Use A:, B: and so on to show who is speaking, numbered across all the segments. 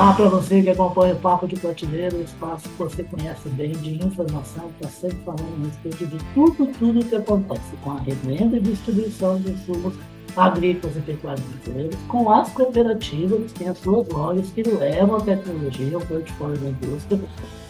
A: Olá para você que acompanha o Papo de Prateleira, o espaço que você conhece bem de informação, está sempre falando a respeito de tudo, tudo que acontece com a revenda e distribuição de insumos agrícolas e pecuários com as cooperativas que têm as suas lojas que levam a tecnologia, o portfólio da indústria,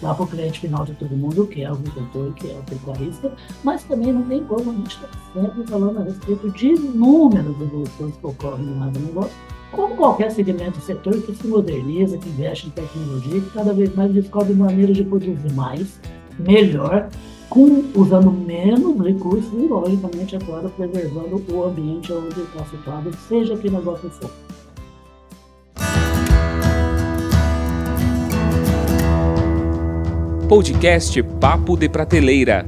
A: lá para o cliente final de todo mundo, que é o agricultor, que é o pecuarista, mas também não tem como a gente estar tá sempre falando a respeito de inúmeras evoluções que ocorrem no agronegócio, como qualquer segmento setor que se moderniza, que investe em tecnologia, que cada vez mais descobre maneiras de produzir mais, melhor, com, usando menos recursos e, logicamente, agora preservando o ambiente onde está situado, seja que negócio for.
B: Podcast Papo de Prateleira.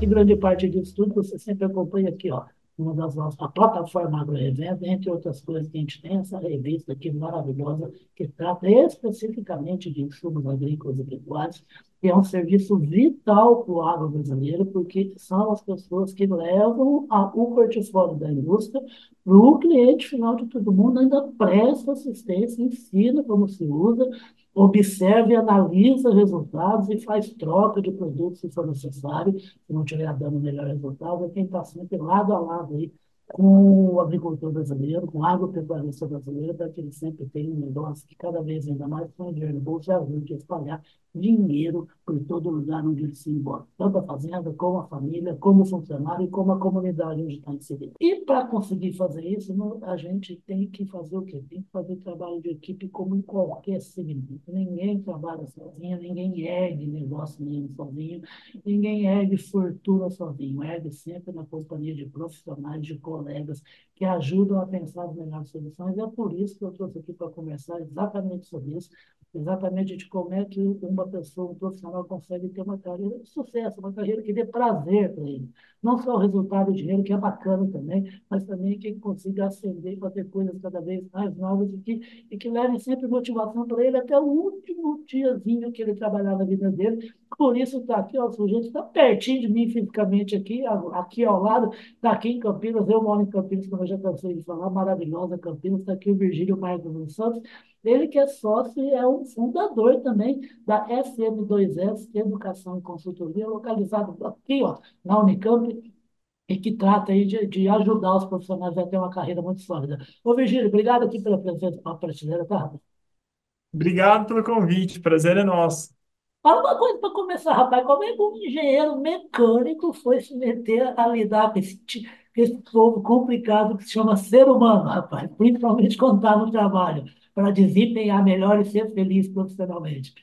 A: E grande parte disso tudo você sempre acompanha aqui, ó, uma das nossas, a plataforma AgroRevenda, entre outras coisas que a gente tem, essa revista aqui maravilhosa, que trata especificamente de insumos agrícolas e pecuários, que é um serviço vital para o agro brasileiro, porque são as pessoas que levam a, o portfólio da indústria para o cliente final de todo mundo, ainda presta assistência, ensina como se usa, observa e analisa resultados e faz troca de produtos se for necessário, se não estiver dando melhor resultado, é quem está sempre lado a lado aí com o agricultor brasileiro, com o agropecuarista brasileiro, para que ele sempre tenha um negócio que cada vez ainda mais põe dinheiro no bolso e ajude a espalhar dinheiro por todo lugar onde ele se embora, tanto a fazenda, como a família, como o funcionário como a comunidade onde está inserido. E para conseguir fazer isso, a gente tem que fazer o quê? Tem que fazer trabalho de equipe como em qualquer segmento. Ninguém trabalha sozinho, ninguém ergue negócio nenhum sozinho, ninguém ergue fortuna sozinho, ergue sempre na companhia de profissionais, de colegas que ajudam a pensar as melhores soluções. E é por isso que eu trouxe aqui para conversar exatamente sobre isso, exatamente de como é que uma pessoa, um profissional, consegue ter uma carreira de sucesso, uma carreira que dê prazer para ele. Não só o resultado de dinheiro, que é bacana também, mas também que ele consiga ascender fazer coisas cada vez mais novas e que, e que levem sempre motivação para ele até o último diazinho que ele trabalhar na vida dele. Por isso está aqui, ó, o sujeito está pertinho de mim fisicamente aqui, aqui ao lado, está aqui em Campinas, eu moro em Campinas, como eu já cansei de falar, maravilhosa Campinas, está aqui o Virgílio Marcos Santos, ele que é sócio e é um fundador também da SM2S, Educação e Consultoria, localizado aqui, ó, na Unicamp, e que trata aí de, de ajudar os profissionais a ter uma carreira muito sólida. Ô, Virgílio, obrigado aqui pela presença para a prateleira, tá?
C: Obrigado pelo convite, prazer é nosso.
A: Fala uma coisa para começar, rapaz, como é que um engenheiro mecânico foi se meter a lidar com esse, com esse povo complicado que se chama ser humano, rapaz, principalmente quando está no trabalho? para desempenhar melhor e ser feliz profissionalmente.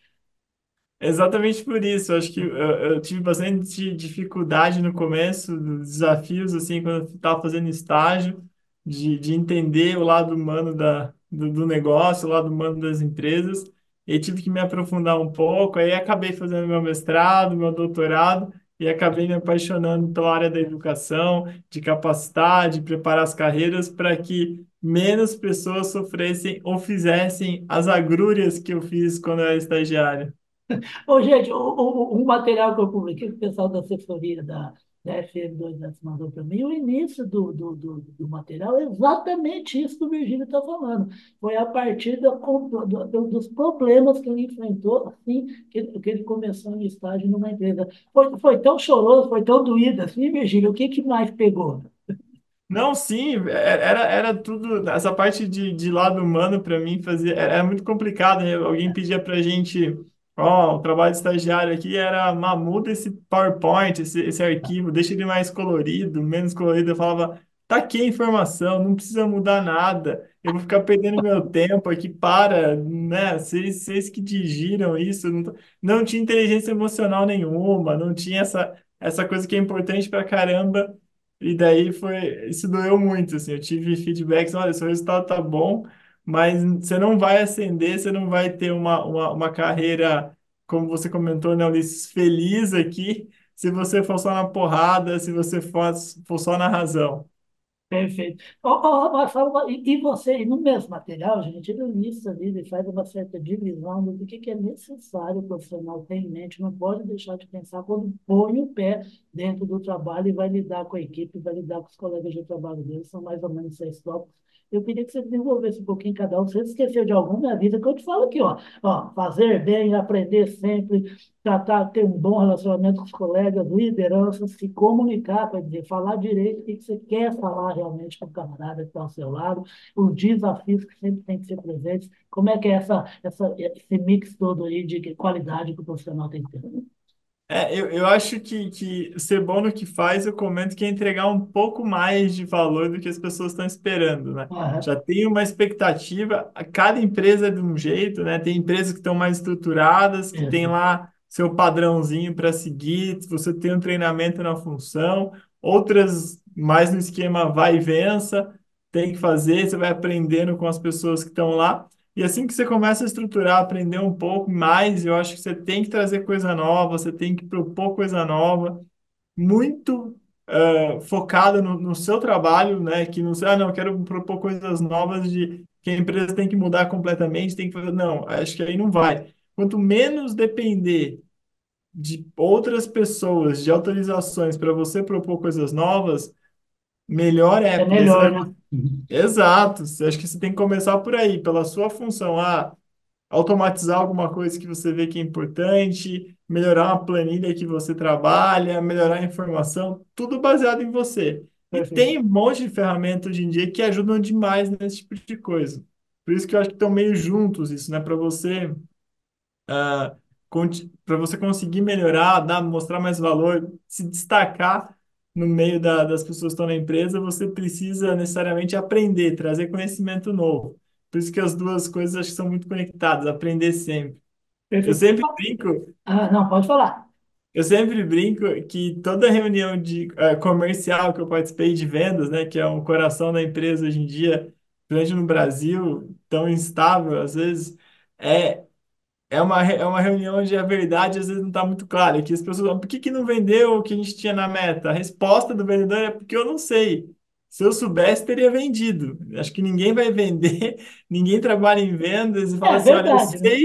C: Exatamente por isso, acho que eu, eu, tive bastante dificuldade no começo, desafios, assim, quando eu estava fazendo estágio, de, de entender o lado humano da, do, do negócio, o lado humano das empresas, e tive que me aprofundar um pouco, aí acabei fazendo meu mestrado, meu doutorado, e acabei me apaixonando pela área da educação, de capacitar, de preparar as carreiras para que menos pessoas sofressem ou fizessem as agrúrias que eu fiz quando eu era estagiário.
A: Ô, gente, o, o, o material que eu publiquei, o pessoal da assessoria da, da FM2 né, mandou para mim, o início do, do, do, do, material é exatamente isso que o Virgílio está falando. Foi a partir do, do, dos problemas que ele enfrentou, assim, que, que ele começou em estágio numa empresa. Foi, foi tão choroso, foi tão doído assim, Virgílio, o que, que mais pegou?
C: Não, sim, é, era, era tudo. Essa parte de, de lado humano, para mim, fazia, era muito complicado. Né? Alguém pedia para gente Ó, o trabalho de estagiário aqui era muda esse PowerPoint, esse, esse arquivo, deixa ele mais colorido, menos colorido. Eu falava, tá aqui a informação, não precisa mudar nada. Eu vou ficar perdendo meu tempo aqui, para, né? Vocês, vocês que dirigiram isso, não, não tinha inteligência emocional nenhuma, não tinha essa, essa coisa que é importante pra caramba. E daí foi, isso doeu muito, assim. Eu tive feedbacks, olha, seu resultado tá bom, mas você não vai ascender, você não vai ter uma, uma, uma carreira, como você comentou, né, Ulisses, feliz aqui, se você for só na porrada, se você for, for só na razão.
A: Perfeito. Oh, oh, e, e você, no mesmo material, gente, ele lista ali, ele faz uma certa divisão do que, que é necessário o profissional ter em mente, não pode deixar de pensar quando põe o pé dentro do trabalho e vai lidar com a equipe, vai lidar com os colegas de trabalho dele, são mais ou menos seis tópicos Eu queria que você desenvolvesse um pouquinho cada um. Você esqueceu de algum, me avisa que eu te falo aqui, ó. Ó, fazer bem, aprender sempre, tratar, ter um bom relacionamento com os colegas, liderança, se comunicar, para dizer, falar direito o que você quer falar realmente com o camarada que está ao seu lado, os desafios que sempre tem que ser presentes. Como é que é essa, essa, esse mix todo aí de qualidade que o profissional tem que ter?
C: É, eu, eu acho que, que ser bom no que faz, eu comento que é entregar um pouco mais de valor do que as pessoas estão esperando, né? Já tem uma expectativa, cada empresa é de um jeito, né? Tem empresas que estão mais estruturadas, que tem
A: isso.
C: lá seu padrãozinho para seguir, você tem um treinamento na função, outras mais no esquema vai e vença, tem que fazer, você vai aprendendo com as pessoas que estão lá. E assim que você começa a estruturar, aprender um pouco mais, eu acho que você tem que trazer coisa nova, você tem que propor coisa nova, muito eh, focada no, no seu trabalho, né? Que não sei, ah, não, eu quero propor coisas novas de que a empresa tem que mudar completamente, tem que fazer. Não, acho que aí não vai. Quanto menos depender de outras pessoas, de autorizações para você propor coisas novas, melhor é,
A: É melhor, né?
C: Exato, Você- acho que você tem que começar por aí, pela sua função. Ah, automatizar alguma coisa que você vê que é importante, melhorar uma planilha que você trabalha, melhorar a informação, tudo baseado em você. E
A: Perfeito.
C: tem um monte de ferramentas hoje em dia que ajudam demais nesse tipo de coisa. Por isso que eu acho que estão meio juntos isso, né? Para você para você conseguir melhorar, dar, mostrar mais valor, se destacar no meio da- das pessoas que estão na empresa, você precisa necessariamente aprender, trazer conhecimento novo. Por isso que as duas coisas acho que são muito conectadas, aprender sempre. Eu sempre brinco,
A: Ah, não, pode falar.
C: eu sempre brinco que toda reunião de eh, comercial que eu participei de vendas, né, que é um coração da empresa hoje em dia, principalmente no Brasil, tão instável, às vezes, é é uma, é uma reunião onde a verdade às vezes não está muito clara. Que as pessoas falam, por que que não vendeu o que a gente tinha na meta? A resposta do vendedor é porque eu não sei. Se eu soubesse, teria vendido. Acho que ninguém vai vender, ninguém trabalha em vendas e fala
A: É
C: assim, olha, eu
A: verdade, né?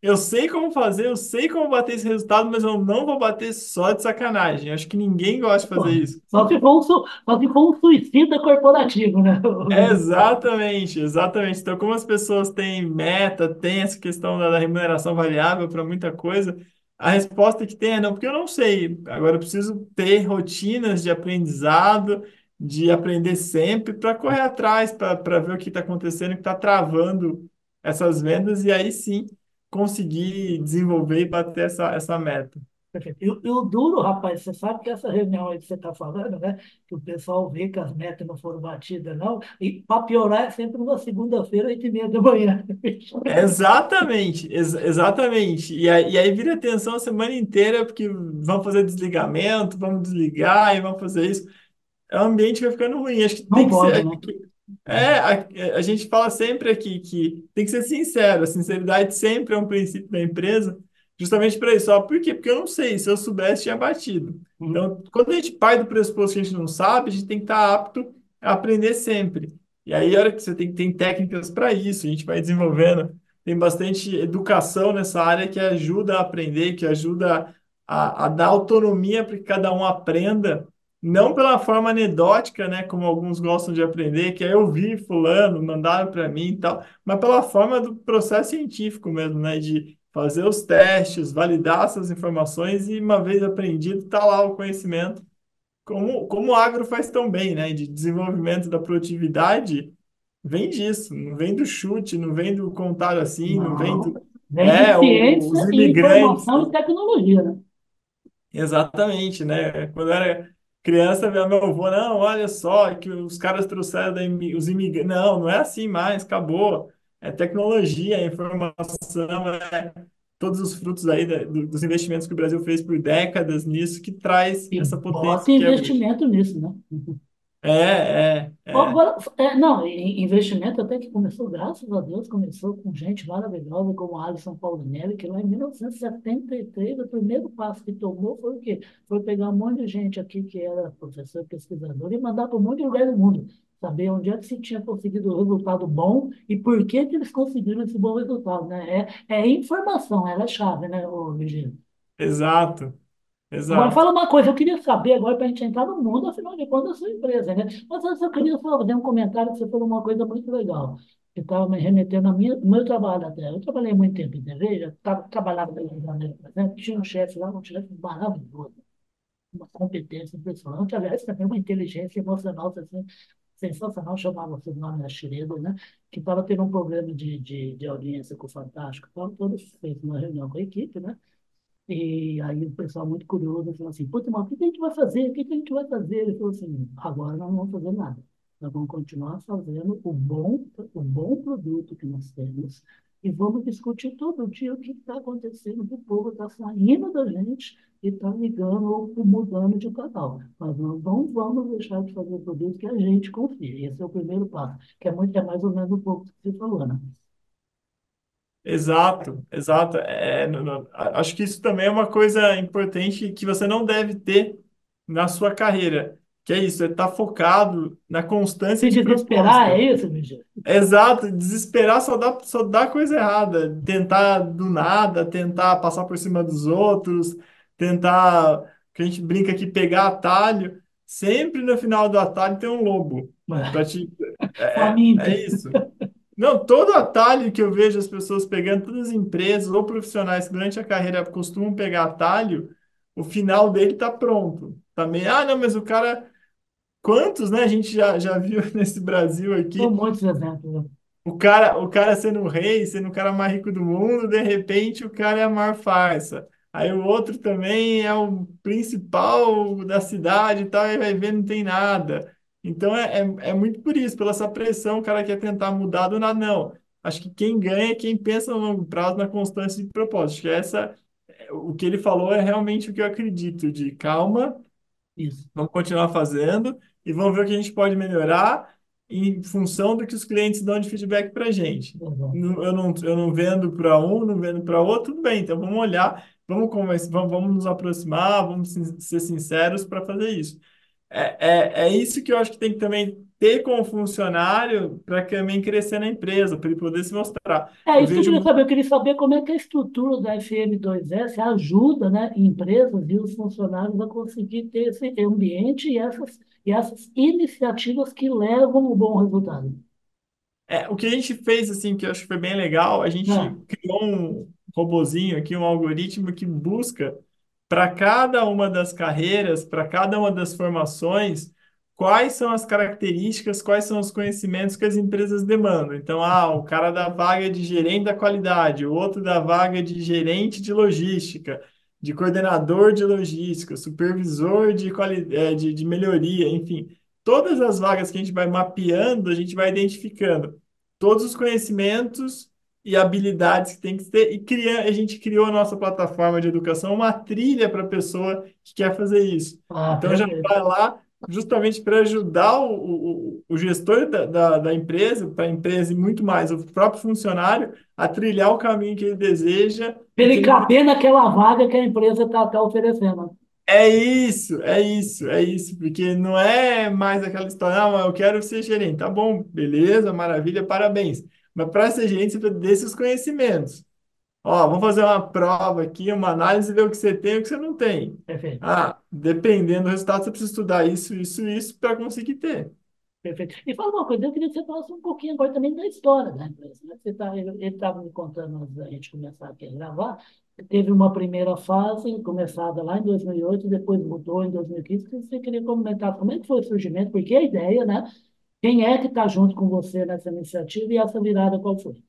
C: Eu sei como fazer, eu sei como bater esse resultado, mas eu não vou bater só de sacanagem. Acho que ninguém gosta de fazer isso.
A: Só se for um, su- só se for um suicida corporativo, né?
C: Exatamente, exatamente. Então, como as pessoas têm meta, têm essa questão da, da remuneração variável para muita coisa, a resposta que tem é não, porque eu não sei. Agora eu preciso ter rotinas de aprendizado, de aprender sempre para correr atrás, para para ver o que está acontecendo, o que está travando essas vendas, e aí sim conseguir desenvolver e bater essa, essa meta.
A: Perfeito. E, o e o duro, rapaz, você sabe que essa reunião aí que você está falando, né? Que o pessoal vê que as metas não foram batidas, não. E para piorar, é sempre uma segunda-feira, oito e meia da manhã.
C: Exatamente, ex- exatamente. E aí, e aí vira tensão a semana inteira, porque vão fazer desligamento, vamos desligar e vamos fazer isso. É um ambiente que vai ficando ruim. Acho que tem
A: Não
C: que
A: pode,
C: ser.
A: né?
C: É, a, a gente fala sempre aqui que tem que ser sincero. A sinceridade sempre é um princípio da empresa, justamente para isso. Ó, por quê? Porque eu não sei. Se eu soubesse, tinha batido.
A: Uhum.
C: Então, quando a gente parte do pressuposto que a gente não sabe, a gente tem que estar apto a aprender sempre. E aí, a hora que você tem, tem técnicas para isso, a gente vai desenvolvendo. Tem bastante educação nessa área que ajuda a aprender, que ajuda a, a dar autonomia para que cada um aprenda não pela forma anedótica, né, como alguns gostam de aprender, que aí eu vi fulano, mandaram para mim e tal, mas pela forma do processo científico mesmo, né, de fazer os testes, validar essas informações e uma vez aprendido, tá lá o conhecimento. Como, como o agro faz tão bem, né, de desenvolvimento da produtividade, vem disso, não vem do chute, não vem do contar assim, não vem
A: Não.
C: do...
A: Vem
C: É,
A: ciência
C: os
A: e
C: imigrantes
A: informação e tecnologia, né?
C: Exatamente, né? Quando era criança, meu meu avô, não, olha só, que os caras trouxeram os imigrantes. Não, não é assim mais, acabou. É tecnologia, é informação, é todos os frutos aí da- do- dos investimentos que o Brasil fez por décadas nisso que traz
A: E
C: essa potência que é
A: investimento nisso, né?
C: É, é, é.
A: Agora, é, não, investimento até que começou, graças a Deus, começou com gente maravilhosa como Alisson Paulinelli, que lá em 1973, o primeiro passo que tomou foi o quê? Foi pegar um monte de gente aqui que era professor, pesquisador, e mandar para um monte de lugar do mundo, saber onde é que se tinha conseguido um resultado bom e por que que eles conseguiram esse bom resultado, né? É, é informação, ela é chave, né, ô?
C: Exato. Exato.
A: fala uma coisa, eu queria saber agora para a gente entrar no mundo, afinal de contas, da sua empresa, né? Mas antes eu queria só fazer um comentário que você falou uma coisa muito legal, que estava me remetendo ao meu, trabalho até. Eu trabalhei muito tempo em TV, já tra- trabalhava na Rio por exemplo, tinha um chefe lá, um chefe maravilhoso, uma competência impressionante, aliás, também uma inteligência emocional assim, sensacional, chamava-se o nome da Schroeder, né? Que estava tendo um problema de, de, de audiência com o Fantástico. Então, todos fez uma reunião com a equipe, né? E aí o pessoal muito curioso falou assim, puta, mas o que a gente vai fazer? O que a gente vai fazer? Ele falou assim, agora nós não vamos fazer nada. Nós vamos continuar fazendo o bom, o bom produto que nós temos e vamos discutir todo dia o que está acontecendo, que o povo está saindo da gente e está ligando ou mudando de canal. Mas não vamos deixar de fazer o produto que a gente confia. Esse é o primeiro passo, que é, muito, é mais ou menos um pouco que você falou, né?
C: Exato, exato. É, no- no- a- acho que isso também é uma coisa importante que você não deve ter na sua carreira, que é isso, é estar focado na constância
A: Se
C: de
A: desesperar, é isso, Michel?
C: Exato, desesperar só dá, só dá coisa errada. Tentar do nada, tentar passar por cima dos outros, tentar, que a gente brinca aqui, pegar atalho. Sempre no final do atalho tem um lobo. Pra te, é,
A: Faminto.
C: é isso. Não, todo atalho que eu vejo as pessoas pegando, todas as empresas ou profissionais que durante a carreira costumam pegar atalho, o final dele tá pronto. Tá meio, ah, não, mas o cara. Quantos, né? A gente já, já viu nesse Brasil
A: São
C: aqui.
A: muitos exemplos. né?
C: O cara, o cara sendo o rei, sendo o cara mais rico do mundo, de repente o cara é a maior farsa. Aí o outro também é o principal da cidade e tal, e vai ver, não tem nada. Então é, é, é muito por isso, pela essa pressão, o cara quer tentar mudar do nada. Não. Acho que quem ganha é quem pensa no longo prazo, na constância de propósito. Acho que essa, o que ele falou é realmente o que eu acredito, de calma.
A: Isso.
C: Vamos continuar fazendo e vamos ver o que a gente pode melhorar em função do que os clientes dão de feedback para a gente. Não- Eu não, eu não vendo para um, não vendo para outro, tudo bem. Então vamos olhar, vamos conversar, vamos, vamos nos aproximar, vamos ser sinceros para fazer isso. É, é, é isso que eu acho que tem que também ter como funcionário para também crescer na empresa, para ele poder se mostrar.
A: É
C: Eu
A: isso que eu
C: vejo
A: queria saber. Eu queria saber como é que a estrutura da FM2S ajuda, né, empresas e os funcionários a conseguir ter esse ambiente e essas, e essas iniciativas que levam o bom resultado.
C: É, o que a gente fez, assim, que eu acho que foi bem legal, a gente
A: Ah,
C: criou um robozinho aqui, um algoritmo que busca para cada uma das carreiras, para cada uma das formações, quais são as características, quais são os conhecimentos que as empresas demandam. Então, ah, o cara da vaga de gerente da qualidade, o outro da vaga de gerente de logística, de coordenador de logística, supervisor de, eh, de, de melhoria, enfim. Todas as vagas que a gente vai mapeando, a gente vai identificando todos os conhecimentos e habilidades que tem que ter, e cria, a gente criou a nossa plataforma de educação, uma trilha para a pessoa que quer fazer isso.
A: ah,
C: Então já vai lá justamente para ajudar o, o, o gestor da, da, da empresa, para a empresa e muito mais, o próprio funcionário, a trilhar o caminho que ele deseja
A: Para ele
C: ele
A: caber naquela vaga que a empresa está oferecendo.
C: é isso, é isso, é isso, porque não é mais aquela história, não, eu quero ser gerente, tá bom, beleza, maravilha, parabéns. Mas para ser gerente, você precisa desses conhecimentos. Ó, vamos fazer uma prova aqui, uma análise, ver o que você tem e o que você não tem.
A: Perfeito.
C: Ah, dependendo do resultado, você precisa estudar isso, isso, isso para conseguir ter.
A: Perfeito. E fala uma coisa, eu queria que você falasse um pouquinho agora também da história da empresa. né? Você tá, ele estava me contando antes da gente começar aqui a gravar, teve uma primeira fase, começada lá em 2008, depois mudou em 2015, que você queria comentar como é que foi o surgimento, porque a ideia, né? Quem é que está junto com você nessa iniciativa e essa virada qual foi?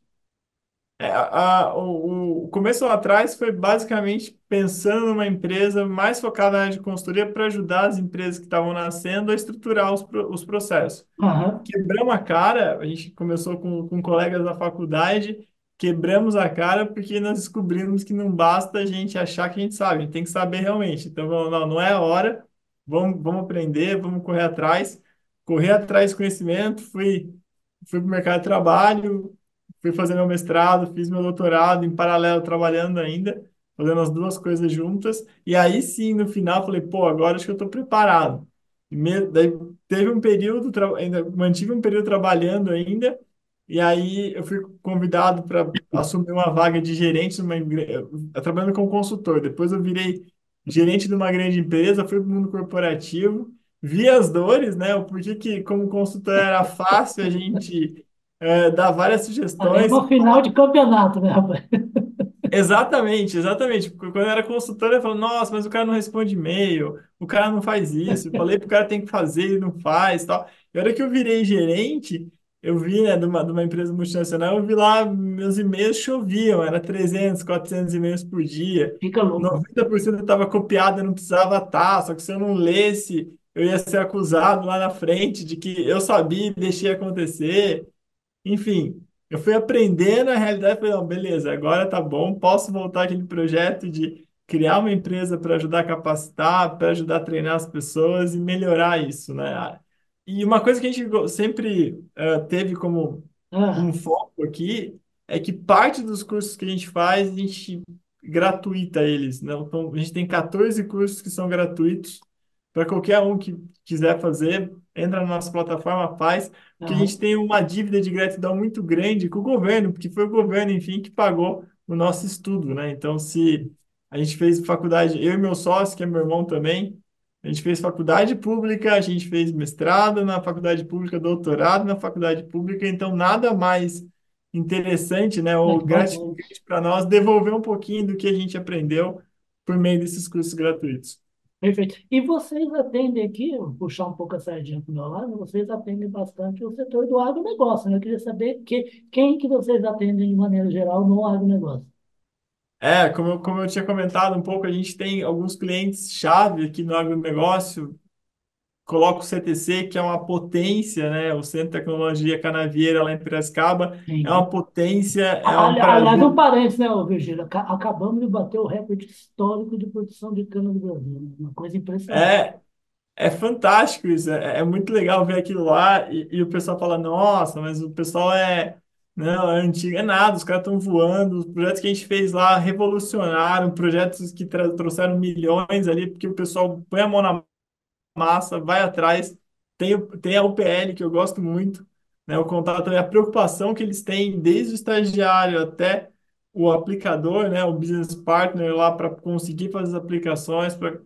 C: É, a- a- o, o começo lá atrás foi basicamente pensando numa empresa mais focada na área de consultoria para ajudar as empresas que estavam nascendo a estruturar os, os processos.
A: Aham,
C: Quebramos a cara, a gente começou com, com colegas da faculdade, quebramos a cara porque nós descobrimos que não basta a gente achar que a gente sabe, a gente tem que saber realmente. Então, não, não é a hora, vamos, vamos aprender, vamos correr atrás, correr atrás de conhecimento, fui, fui para o mercado de trabalho, fui fazer meu mestrado, fiz meu doutorado, em paralelo trabalhando ainda, fazendo as duas coisas juntas, e aí sim, no final, falei, pô, agora acho que eu estou preparado. Me- daí teve um período, ainda mantive um período trabalhando ainda, e aí eu fui convidado para assumir uma vaga de gerente numa trabalhando como consultor. Depois eu virei gerente de uma grande empresa, fui para o mundo corporativo, vi as dores, né? O porquê que, como consultor, era fácil a gente é, dar várias sugestões.
A: uma final de campeonato, né, rapaz?
C: Exatamente, exatamente. Porque Quando eu era consultor, eu falava, nossa, mas o cara não responde e-mail, o cara não faz isso. Eu falei pro cara tem que fazer, ele não faz, tal. E a hora que eu virei gerente, eu vi, né, de uma, de uma empresa multinacional, eu vi lá, meus e-mails choviam, era 300, 400 e-mails por dia.
A: Fica louco.
C: 90% estava copiado, eu não precisava estar, só que se eu não lesse, eu ia ser acusado lá na frente de que eu sabia e deixei acontecer. Enfim, eu fui aprendendo a realidade, falei, não, beleza, agora tá bom, posso voltar àquele projeto de criar uma empresa para ajudar a capacitar, para ajudar a treinar as pessoas e melhorar isso, né? E uma coisa que a gente sempre eh, teve como um foco aqui é que parte dos cursos que a gente faz, a gente gratuita eles, né? Então, a gente tem 14 cursos que são gratuitos para qualquer um que quiser fazer, entra na nossa plataforma, faz, porque a
A: ah,
C: gente tem uma dívida de gratidão muito grande com o governo, porque foi o governo, enfim, que pagou o nosso estudo, né? Então, se a gente fez faculdade, eu e meu sócio, que é meu irmão também, a gente fez faculdade pública, a gente fez mestrado na faculdade pública, doutorado na faculdade pública, então nada mais interessante, né, ou
A: bacana.
C: gratificante para nós devolver um pouquinho do que a gente aprendeu por meio desses cursos gratuitos.
A: Perfeito. E vocês atendem aqui, vou puxar um pouco a sardinha para o meu lado, vocês atendem bastante o setor do agronegócio, né? Eu queria saber que, quem que vocês atendem de maneira geral no agronegócio.
C: É, como como eu tinha comentado um pouco, a gente tem alguns clientes-chave aqui no agronegócio, coloca o CTC, que é uma potência, né, o Centro de Tecnologia Canavieira lá em Piracicaba, é uma potência, é um
A: ali- Aliás, um parênteses, né, Virgílio? Aca- Acabamos de bater o recorde histórico de produção de cana do Brasil. né? Uma coisa impressionante.
C: É, é fantástico isso, é, é muito legal ver aquilo lá e, e o pessoal fala, nossa, mas o pessoal é, não, é antigo, é nada, os caras estão voando, os projetos que a gente fez lá revolucionaram, projetos que trouxeram milhões ali, porque o pessoal põe a mão na massa, vai atrás, tem, tem a UPL que eu gosto muito, né, o contato também, a preocupação que eles têm desde o estagiário até o aplicador, né, o business partner lá para conseguir fazer as aplicações, para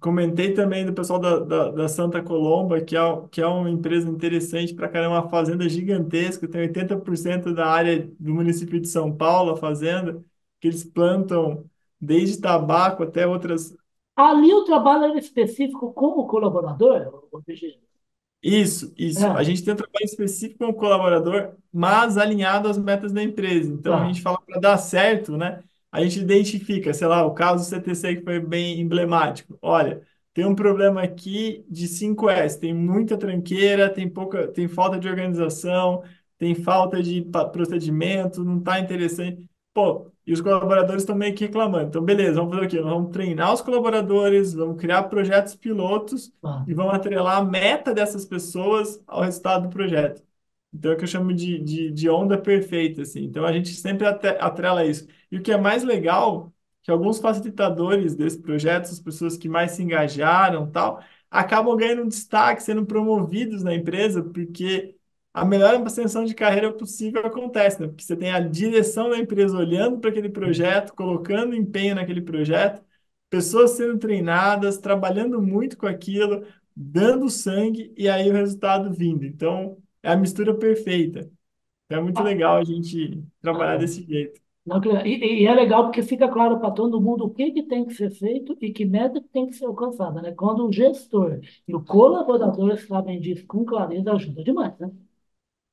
C: Comentei também do pessoal da, da, da Santa Colomba, que é, que é uma empresa interessante para caramba, uma fazenda gigantesca, tem 80% da área do município de São Paulo, a fazenda, que eles plantam desde tabaco até outras
A: Ali o trabalho era específico com o colaborador?
C: Isso, isso. A
A: É,
C: gente tem um trabalho específico com o colaborador, mas alinhado às metas da empresa. Então, a
A: tá.
C: gente fala para dar certo, né? A gente identifica, sei lá, o caso do CTC que foi bem emblemático. Olha, tem um problema aqui de cinco s tem muita tranqueira, tem pouca, tem falta de organização, tem falta de procedimento, não está interessante. Pô, e os colaboradores estão meio que reclamando. Então, beleza, vamos fazer o quê? Nós vamos treinar os colaboradores, vamos criar projetos pilotos
A: tá.
C: e vão atrelar a meta dessas pessoas ao resultado do projeto. Então, é o que eu chamo de, de, de onda perfeita, assim. Então, a gente sempre atrela isso. E o que é mais legal, que alguns facilitadores desse projeto, as pessoas que mais se engajaram, tal, acabam ganhando um destaque, sendo promovidos na empresa, porque a melhor ascensão de carreira possível acontece, né? Porque você tem a direção da empresa olhando para aquele projeto, colocando empenho naquele projeto, pessoas sendo treinadas, trabalhando muito com aquilo, dando sangue e aí o resultado vindo. Então, é a mistura perfeita. Então, é muito legal a gente trabalhar
A: ah,
C: desse jeito.
A: e, e é legal porque fica claro para todo mundo o que, que tem que ser feito e que meta que tem que ser alcançada, né? Quando o gestor e o colaborador sabem disso com clareza, ajuda demais, né?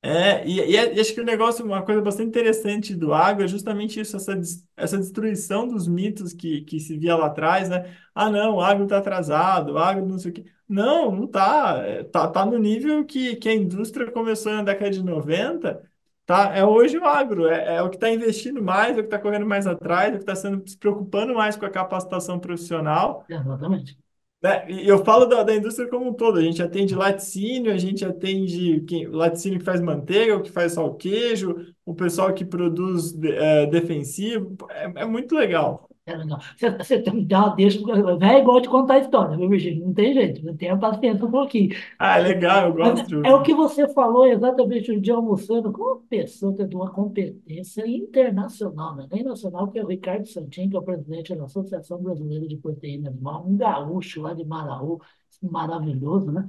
C: É, e, é- e acho que o negócio, uma coisa bastante interessante do agro é justamente isso, essa, essa destruição dos mitos que, que se via lá atrás, né? Ah, não, o agro está atrasado, o agro não sei o quê. Não, não está. Tá, tá no nível que, que a indústria começou na década de 90, tá? É hoje o agro, é, é o que está investindo mais, é o que está correndo mais atrás, é o que está se preocupando mais com a capacitação profissional.
A: Exatamente.
C: Né? E eu falo da, da indústria como um todo. A gente atende laticínio, a gente atende quem, laticínio que faz manteiga, o que faz só o queijo, o pessoal que produz é, defensivo. É, é muito legal.
A: É legal. Você, você tem que dar, deixa, é igual de contar a história, viu, Virgínia? Não tem jeito, não tenha paciência um pouquinho.
C: Ah, é legal, eu gosto de
A: é o que você falou exatamente um dia almoçando com uma pessoa que tem uma competência internacional, né? Nem nacional, que é o Ricardo Santin, que é o presidente da Associação Brasileira de Proteína Animal, um gaúcho lá de Maraú, maravilhoso, né?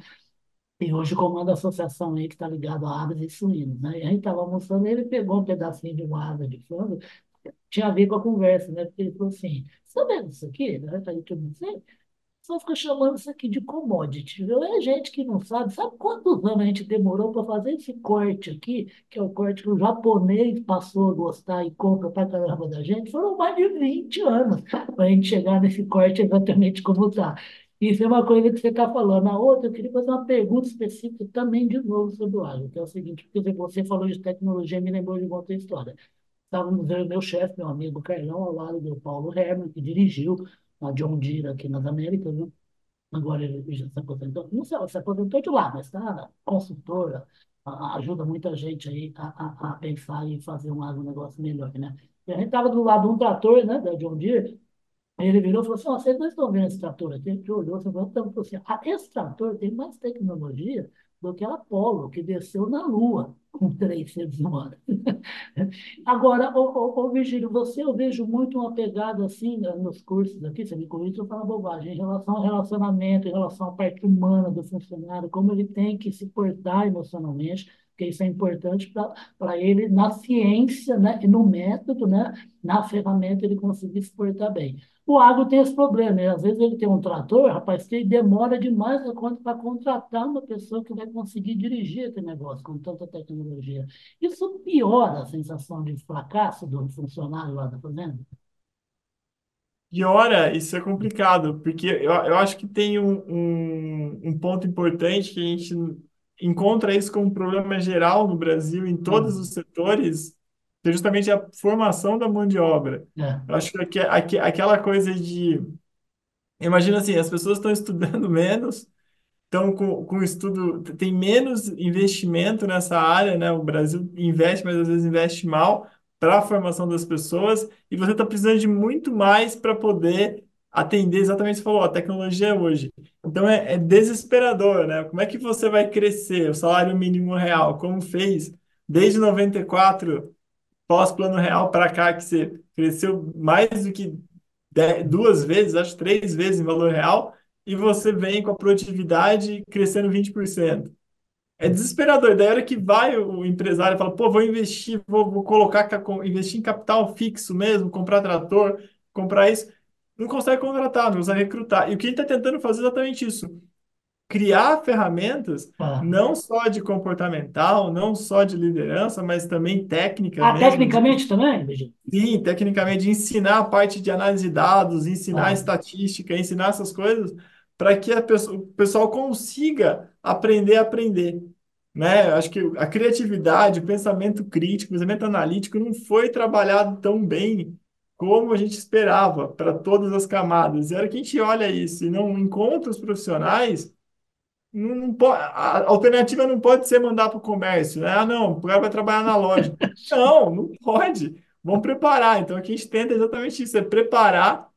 A: E hoje comanda a associação aí que está ligada a aves e suínos, né? E a gente estava almoçando, ele pegou um pedacinho de uma asa de frango, tinha a ver com a conversa, né? Porque ele falou assim, tá vendo isso aqui? Né? Aí todo mundo, "Sei." só fica chamando isso aqui de commodity, viu? É gente que não sabe. Sabe quantos anos a gente demorou para fazer esse corte aqui, que é o corte que o japonês passou a gostar e compra para caramba da gente? Foram mais de 20 anos para a gente chegar nesse corte exatamente como está. Isso é uma coisa que você está falando. A outra, eu queria fazer uma pergunta específica também de novo sobre o agro, que é o seguinte, porque você falou de tecnologia, me lembrou de uma outra história. Estávamos e meu chefe, meu amigo Carlão, ao lado do Paulo Herman, que dirigiu a John Deere aqui nas Américas, né? Agora ele já se aposentou. Não sei, se aposentou de lá, mas está consultora, ajuda muita gente aí a, a, a pensar e fazer um agronegócio melhor, né? E a gente estava do lado de um trator, né, da John Deere, ele virou e falou assim: "Ó, vocês não estão vendo esse trator aqui? A gente olhou então, falou assim: ah, esse trator tem mais tecnologia do que a Apollo, que desceu na Lua com três humanos. Agora, ô, ô, ô, Virgílio, você eu vejo muito uma pegada assim né, nos cursos aqui, você me corrige eu falar bobagem, em relação ao relacionamento, em relação à parte humana do funcionário, como ele tem que se portar emocionalmente, porque isso é importante para ele na ciência, né, e no método, né, na ferramenta ele conseguir se portar bem. O agro tem esse problema, né? Às vezes ele tem um trator, rapaz, que demora demais para contratar uma pessoa que vai conseguir dirigir aquele negócio com tanta tecnologia. Isso piora a sensação de fracasso do funcionário lá da fazenda?
C: E ora, isso é complicado, porque eu, eu acho que tem um, um, um ponto importante que a gente encontra isso como um problema geral no Brasil, em todos
A: Hum,
C: os setores, é justamente a formação da mão de obra.
A: é,
C: Eu acho que aque- aquela coisa de. Imagina assim, as pessoas estão estudando menos, então, com, com estudo, tem menos investimento nessa área, né? O Brasil investe, mas às vezes investe mal para a formação das pessoas, e você está precisando de muito mais para poder atender exatamente o que você falou, a tecnologia é hoje. Então, é, é desesperador, né? Como é que você vai crescer o salário mínimo real, como fez desde 94, pós-plano real para cá, que você cresceu mais do que duas vezes, acho três vezes em valor real, e você vem com a produtividade crescendo 20%. É desesperador. Daí, a hora que vai o empresário fala, pô, vou investir, vou, vou colocar, investir em capital fixo mesmo, comprar trator, comprar isso, não consegue contratar, não consegue recrutar. E o que ele está tentando fazer é exatamente isso criar ferramentas
A: é.
C: não só de comportamental, não só de liderança, mas também técnica
A: Ah, tecnicamente também,
C: sim, tecnicamente, ensinar a parte de análise de dados, ensinar
A: Ah,
C: estatística, ensinar essas coisas, para que a pessoa, o pessoal consiga aprender a aprender. Né? Eu Acho que a criatividade, o pensamento crítico, o pensamento analítico não foi trabalhado tão bem como a gente esperava para todas as camadas. E a hora que a gente olha isso e não encontra os profissionais, não, não pode, a alternativa não pode ser mandar para o comércio, né? Ah, não, o cara vai trabalhar na loja. Não, não pode. Vamos preparar. Então, aqui a gente tenta exatamente isso, é preparar.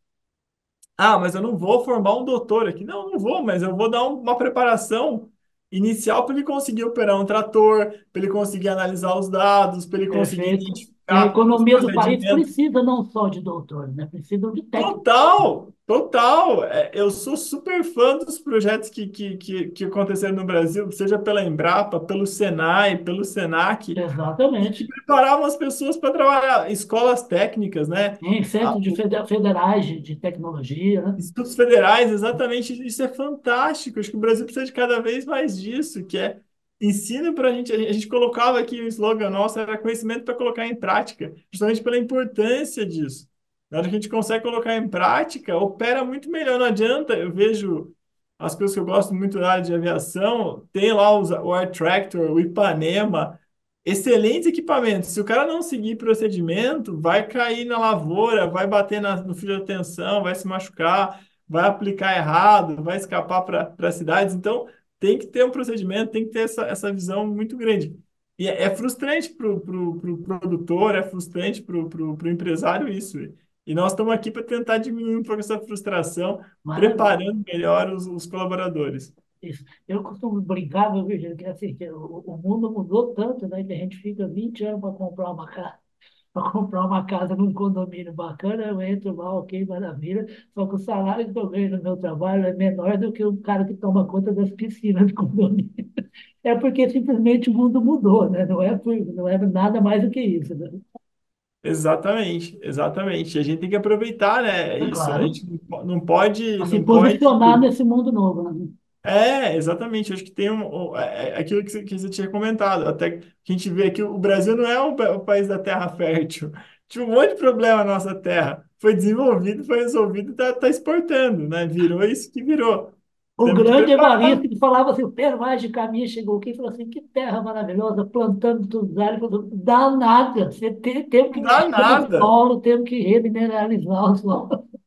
C: Ah, mas eu não vou formar um doutor aqui. Não, não vou, mas eu vou dar um- uma preparação inicial para ele conseguir operar um trator, para ele conseguir analisar os dados, para ele conseguir
A: perfeito. E a economia do país precisa não só de doutores, né? Precisa de técnicos.
C: Total, total. É, eu sou super fã dos projetos que, que, que, que aconteceram no Brasil, seja pela Embrapa, pelo Senai, pelo Senac, e que
A: Exatamente.
C: preparavam as pessoas para trabalhar, escolas técnicas, né?
A: Em
C: Ah,
A: centros de fede- federais de, de tecnologia, né?
C: Institutos federais, exatamente, isso é fantástico. Acho que o Brasil precisa de cada vez mais disso, que é ensino para a gente. A gente colocava aqui o slogan nosso, era conhecimento para colocar em prática, justamente pela importância disso. Na hora que a gente consegue colocar em prática, opera muito melhor. Não adianta, eu vejo as coisas que eu gosto muito da área de aviação, tem lá os, o Air Tractor, o Ipanema, excelentes equipamentos. Se o cara não seguir procedimento, vai cair na lavoura, vai bater na- no fio de atenção, vai se machucar, vai aplicar errado, vai escapar para cidades. Então, tem que ter um procedimento, tem que ter essa, essa visão muito grande. E é, é frustrante para o pro, pro produtor, é frustrante para o empresário isso. E nós estamos aqui para tentar diminuir um pouco essa frustração,
A: Maravilha.
C: preparando melhor os, os colaboradores.
A: Isso. Eu costumo brincar, meu Virgílio, que assim, que o, o mundo mudou tanto, né, que a gente fica 20 anos para comprar uma casa, para comprar uma casa num condomínio bacana, eu entro lá, ok, maravilha, só que o salário que eu ganho no meu trabalho é menor do que o cara que toma conta das piscinas do condomínio. É porque simplesmente o mundo mudou, né? Não é, por, não é nada mais do que isso, né?
C: Exatamente, exatamente. A gente tem que aproveitar, né?
A: É
C: Isso. A
A: claro,
C: gente não po- não pode,
A: para se
C: não pode.
A: posicionar nesse mundo novo, né?
C: É, exatamente. Acho que tem um, um- é, é aquilo que você, que você tinha comentado. Até que a gente vê que o Brasil não é o, pa- o país da terra fértil. Tinha um monte de problema na nossa terra. Foi desenvolvido, foi resolvido, está tá tá exportando, né? Virou isso que virou.
A: O
C: Temos que
A: grande
C: preparar.
A: Evaristo que falava assim, o Vaz de Caminha chegou aqui e falou assim, que terra maravilhosa, plantando tudo lá. Ele falou, dá nada, você tem, temos que
C: Não dá
A: mexer no
C: nada.
A: solo, temos que remineralizar o solo.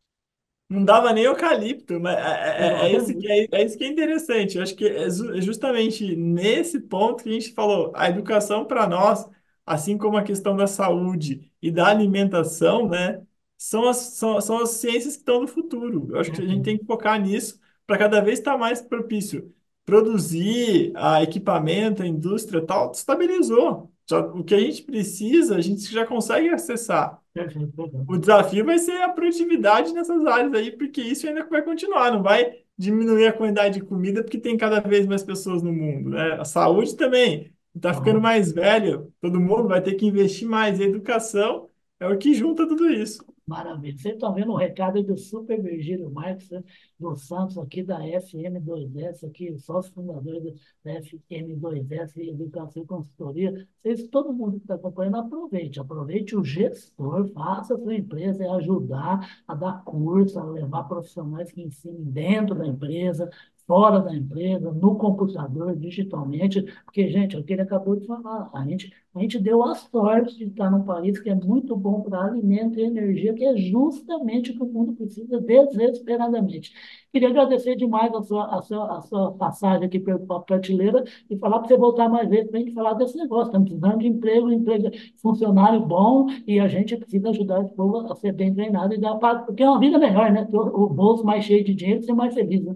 C: Não dava nem eucalipto, mas é, é, é isso que é, é isso que é interessante. Eu acho que é é justamente nesse ponto que a gente falou, a educação para nós, assim como a questão da saúde e da alimentação, né, são as, são, são as ciências que estão no futuro. Eu acho que a gente tem que focar nisso para cada vez estar mais propício. Produzir a equipamento, a indústria, tal, estabilizou. Já, o que a gente precisa, a gente já consegue acessar.
A: Perfeito, perfeito.
C: O desafio vai ser a produtividade nessas áreas aí, porque isso ainda vai continuar, não vai diminuir a quantidade de comida, porque tem cada vez mais pessoas no mundo, né? A saúde também está ficando mais velho, todo mundo vai ter que investir mais. E a educação é o que junta tudo isso.
A: Maravilha. Vocês estão vendo o recado do Super Virgílio Marques, né, Santos, aqui da FM2S, aqui, sócio fundador da da FM2S, Educação e Consultoria. Vocês, todo mundo que está acompanhando, aproveite. Aproveite o gestor, faça a sua empresa, ajudar a dar curso, a levar profissionais que ensinem dentro da empresa, fora da empresa, no computador, digitalmente. Porque, gente, é o que ele acabou de falar, a gente a gente deu a sorte de estar num país que é muito bom para alimento e energia, que é justamente o que o mundo precisa desesperadamente. Queria agradecer demais a sua, a sua, a sua passagem aqui pela prateleira e falar para você voltar mais vezes para a gente falar desse negócio. Estamos precisando de emprego, emprego, funcionário bom e a gente precisa ajudar esse povo a ser bem treinado e dar para. Porque é uma vida melhor, né? O bolso mais cheio de dinheiro, ser mais feliz, né?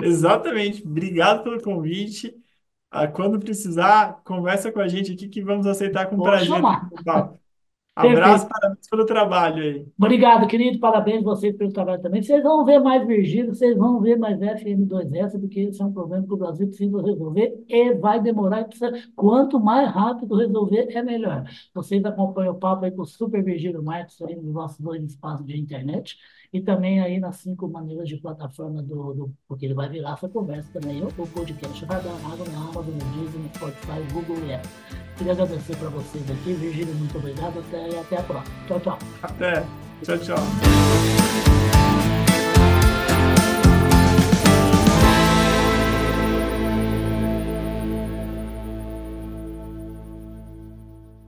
C: Exatamente. Obrigado pelo convite. Ah, Quando precisar, conversa com a gente aqui que vamos aceitar com
A: Pode
C: prazer
A: chamar.
C: Abraço,
A: Perfeito.
C: parabéns pelo trabalho aí.
A: Obrigado, querido. Parabéns a vocês pelo trabalho também. Vocês vão ver mais Virgílio, vocês vão ver mais FM2S, porque esse é um problema que o Brasil precisa resolver e vai demorar. e Precisa, quanto mais rápido resolver, é melhor. Vocês acompanham o papo aí com o Super Virgílio Marques aí nos nossos dois espaços de internet e também aí nas cinco maneiras de plataforma do, do porque ele vai virar essa conversa também. O, o podcast vai dar água na Amazon, no Disney, no Spotify, Google e Apple. Queria agradecer para vocês aqui. Virgílio, muito obrigado. Até, até a próxima. Tchau, tchau.
C: Até. Tchau, tchau.